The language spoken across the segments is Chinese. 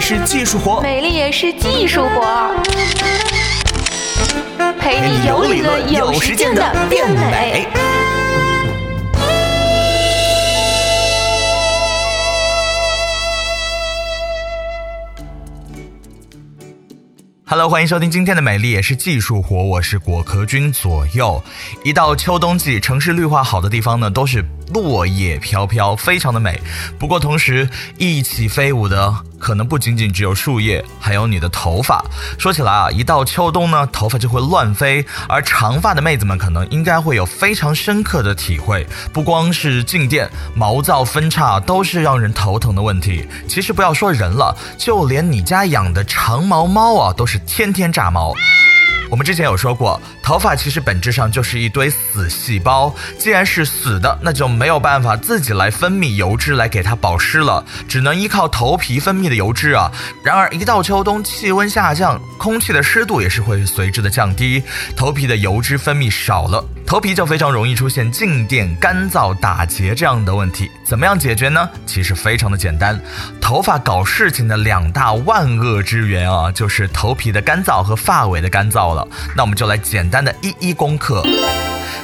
也是技术活，美丽也是技术活，陪你有理论有实践的变美。Hello，欢迎收听今天的美丽也是技术活，我是果壳君左右。一到秋冬季，城市绿化好的地方呢，都是落叶飘飘，非常的美。不过同时，一起飞舞的。可能不仅仅只有树叶，还有你的头发。说起来啊，一到秋冬呢，头发就会乱飞，而长发的妹子们可能应该会有非常深刻的体会。不光是静电、毛躁分叉都是让人头疼的问题。其实不要说人了，就连你家养的长毛猫啊，都是天天炸毛。我们之前有说过，头发其实本质上就是一堆死细胞。既然是死的，那就没有办法自己来分泌油脂来给它保湿了，只能依靠头皮分泌的油脂啊。然而一到秋冬，气温下降，空气的湿度也是会随之的降低，头皮的油脂分泌少了。头皮就非常容易出现静电、干燥、打结这样的问题，怎么样解决呢？其实非常的简单，头发搞事情的两大万恶之源啊，就是头皮的干燥和发尾的干燥了。那我们就来简单的一一攻克。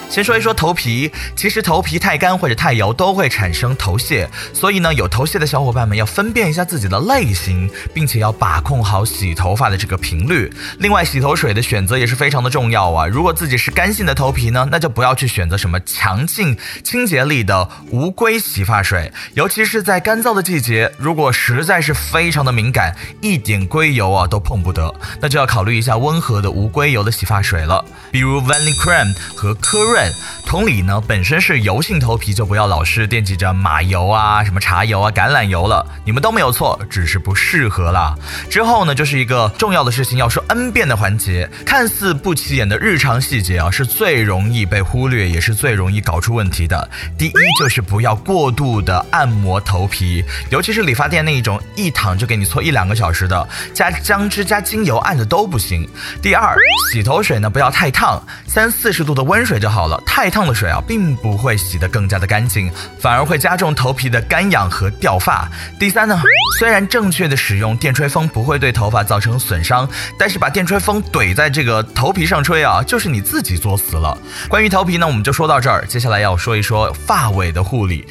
先说一说头皮，其实头皮太干或者太油都会产生头屑，所以呢，有头屑的小伙伴们要分辨一下自己的类型，并且要把控好洗头发的这个频率。另外，洗头水的选择也是非常的重要啊。如果自己是干性的头皮呢，那就不要去选择什么强劲清洁力的无硅洗发水，尤其是在干燥的季节，如果实在是非常的敏感，一点硅油啊都碰不得，那就要考虑一下温和的无硅油的洗发水了，比如 Vanicream 和科滋润。同理呢，本身是油性头皮就不要老是惦记着马油啊、什么茶油啊、橄榄油了，你们都没有错，只是不适合啦。之后呢，就是一个重要的事情要说 N 遍的环节，看似不起眼的日常细节啊，是最容易被忽略，也是最容易搞出问题的。第一就是不要过度的按摩头皮，尤其是理发店那一种一躺就给你搓一两个小时的，加姜汁加精油按的都不行。第二，洗头水呢不要太烫，三四十度的温水就好了。太烫的水啊，并不会洗得更加的干净，反而会加重头皮的干痒和掉发。第三呢，虽然正确的使用电吹风不会对头发造成损伤，但是把电吹风怼在这个头皮上吹啊，就是你自己作死了。关于头皮呢，我们就说到这儿，接下来要说一说发尾的护理。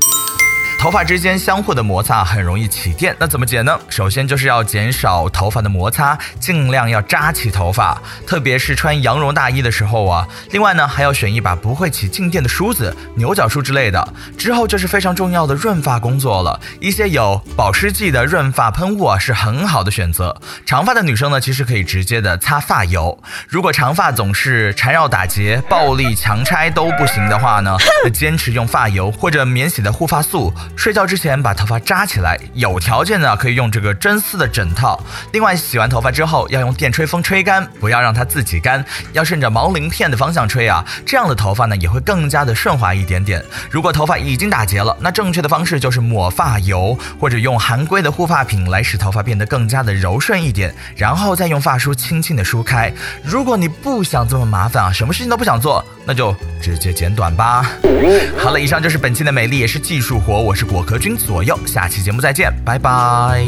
头发之间相互的摩擦很容易起电，那怎么解呢？首先就是要减少头发的摩擦，尽量要扎起头发，特别是穿羊绒大衣的时候啊。另外呢，还要选一把不会起静电的梳子，牛角梳之类的。之后就是非常重要的润发工作了，一些有保湿剂的润发喷雾啊是很好的选择。长发的女生呢，其实可以直接的擦发油。如果长发总是缠绕打结、暴力强拆都不行的话呢，坚持用发油或者免洗的护发素。睡觉之前把头发扎起来，有条件的可以用这个真丝的枕套。另外，洗完头发之后要用电吹风吹干，不要让它自己干，要顺着毛鳞片的方向吹啊，这样的头发呢也会更加的顺滑一点点。如果头发已经打结了，那正确的方式就是抹发油或者用含硅的护发品来使头发变得更加的柔顺一点，然后再用发梳轻轻的梳开。如果你不想这么麻烦啊，什么事情都不想做，那就直接剪短吧。好了，以上就是本期的美丽也是技术活，我是。果壳君左右，下期节目再见，拜拜。